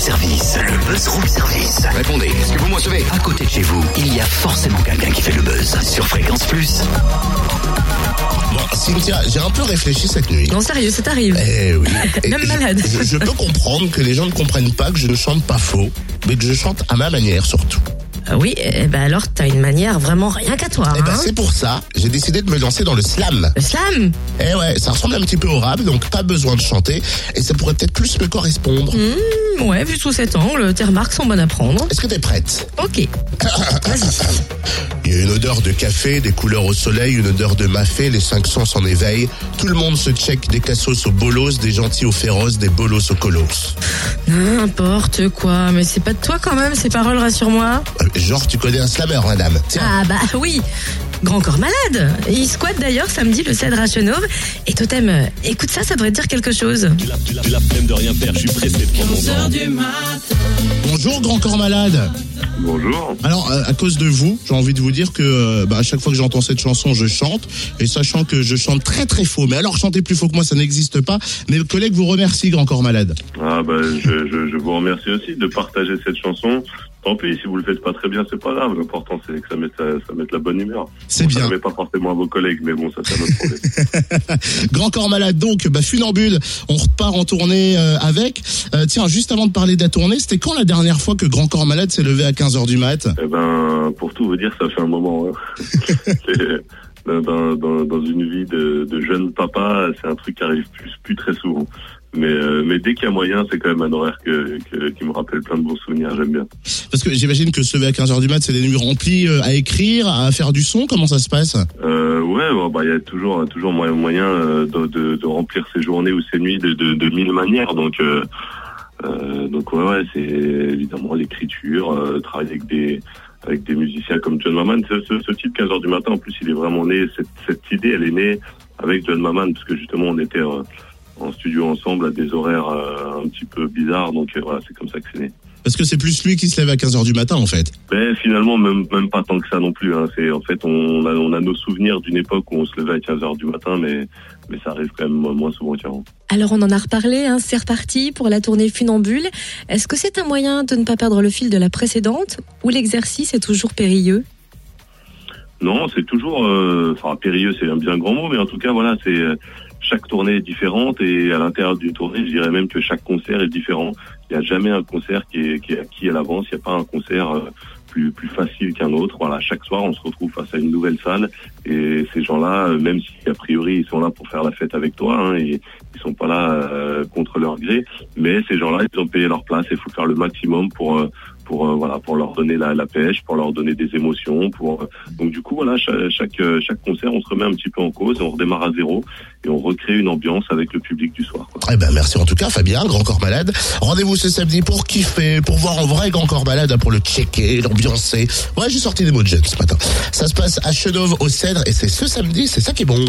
service. Le buzz room service. Répondez, est-ce que vous me recevez? À côté de chez vous, il y a forcément quelqu'un qui fait le buzz. Sur Fréquence Plus. Bon, Cynthia, j'ai un peu réfléchi cette nuit. Non, sérieux, ça t'arrive. Eh oui. Même je- malade. Je, je peux comprendre que les gens ne comprennent pas que je ne chante pas faux, mais que je chante à ma manière surtout. Ah oui, eh ben alors t'as une manière vraiment rien qu'à toi. Et ben hein. c'est pour ça, j'ai décidé de me lancer dans le slam. Le slam? Eh ouais, ça ressemble un petit peu au rap, donc pas besoin de chanter, et ça pourrait peut-être plus me correspondre. Hmm, Ouais, vu sous cet angle, tes remarques sont bonnes à prendre. Est-ce que t'es prête? Ok. Vas-y. Une odeur de café, des couleurs au soleil, une odeur de mafé, les cinq sens en éveil. Tout le monde se check des cassos aux bolos, des gentils aux féroces, des bolos aux colos. N'importe quoi, mais c'est pas de toi quand même, ces paroles, rassure-moi. Euh, Genre, tu connais un slammer, madame. Tiens, Ah bah oui Grand corps malade Il squatte d'ailleurs samedi le Cèdre à Chenauve. Et Totem, euh, écoute ça, ça devrait te dire quelque chose. J'ai la flemme de rien faire, je suis pressé de prendre mon temps. Bonjour, grand corps malade. Bonjour. Alors, euh, à cause de vous, j'ai envie de vous dire que euh, bah, à chaque fois que j'entends cette chanson, je chante. Et sachant que je chante très très faux, mais alors chanter plus faux que moi, ça n'existe pas. Mes collègues vous remercient, grand corps malade. Ah bah je, je, je vous remercie aussi de partager cette chanson. Tant pis, si vous le faites pas très bien, c'est pas grave. L'important c'est que ça mette, ça, mette la bonne humeur. C'est bien. Ça ne met pas forcément à vos collègues, mais bon, ça c'est un autre problème. Grand corps malade, donc, bah, funambule, on repart en tournée euh, avec. Euh, tiens, juste avant de parler de la tournée, c'était quand la dernière fois que Grand corps malade s'est levé à 15h du mat? Eh ben, pour tout vous dire, ça fait un moment. hein. C'est- dans, dans, une vie de, de jeune papa, c'est un truc qui arrive plus, plus très souvent. Mais, euh, mais dès qu'il y a moyen, c'est quand même un horaire que, que- qui me rappelle plein de bons souvenirs. J'aime bien. Parce que j'imagine que se lever à 15h du mat, c'est des nuits remplies euh, à écrire, à faire du son. Comment ça se passe? Euh, ouais, bon, bah il y a toujours toujours moyen, moyen euh, de, de, de remplir ses journées ou ses nuits de, de, de mille manières. Donc euh, euh, donc ouais, ouais c'est évidemment l'écriture, euh, travailler avec des avec des musiciens comme John Maman. Ce, ce, ce type 15 heures du matin, en plus, il est vraiment né. Cette, idée, elle est née avec John Maman parce que justement on était euh, en studio ensemble à des horaires euh, un petit peu bizarres. Donc euh, voilà, c'est comme ça que c'est né. Parce que c'est plus lui qui se lève à 15h du matin, en fait. Ben finalement même même pas tant que ça non plus. Hein. C'est en fait on a on a nos souvenirs d'une époque où on se levait à 15 heures du matin, mais mais ça arrive quand même moins souvent qu'avant. Alors on en a reparlé, hein, c'est reparti pour la tournée funambule. Est-ce que c'est un moyen de ne pas perdre le fil de la précédente ou l'exercice est toujours périlleux? Non, c'est toujours euh, enfin périlleux, c'est un bien grand mot, mais en tout cas voilà, c'est euh, chaque tournée est différente et à l'intérieur d'une tournée, je dirais même que chaque concert est différent. Il n'y a jamais un concert qui est, qui est acquis à l'avance. Il n'y a pas un concert euh, plus facile qu'un autre. Voilà, chaque soir, on se retrouve face à une nouvelle salle et ces gens-là, euh, même si a priori ils sont là pour faire la fête avec toi, hein, et ils sont pas là contre leur gré, mais ces gens-là, ils ont payé leur place et il faut faire le maximum pour euh, pour euh, voilà pour leur donner la, la pêche, pour leur donner des émotions, pour euh, donc du coup voilà chaque chaque, euh, chaque concert on se remet un petit peu en cause, on redémarre à zéro et on recrée une ambiance avec le public du soir. Quoi. Eh ben, merci en tout cas, Fabien, Grand Corps Malade. Rendez-vous ce samedi pour kiffer, pour voir en vrai Grand Corps Malade, hein, pour le checker, l'ambiancer. Ouais, j'ai sorti des mots de jeunes ce matin. Ça se passe à Chenauve, au Cèdre, et c'est ce samedi, c'est ça qui est bon.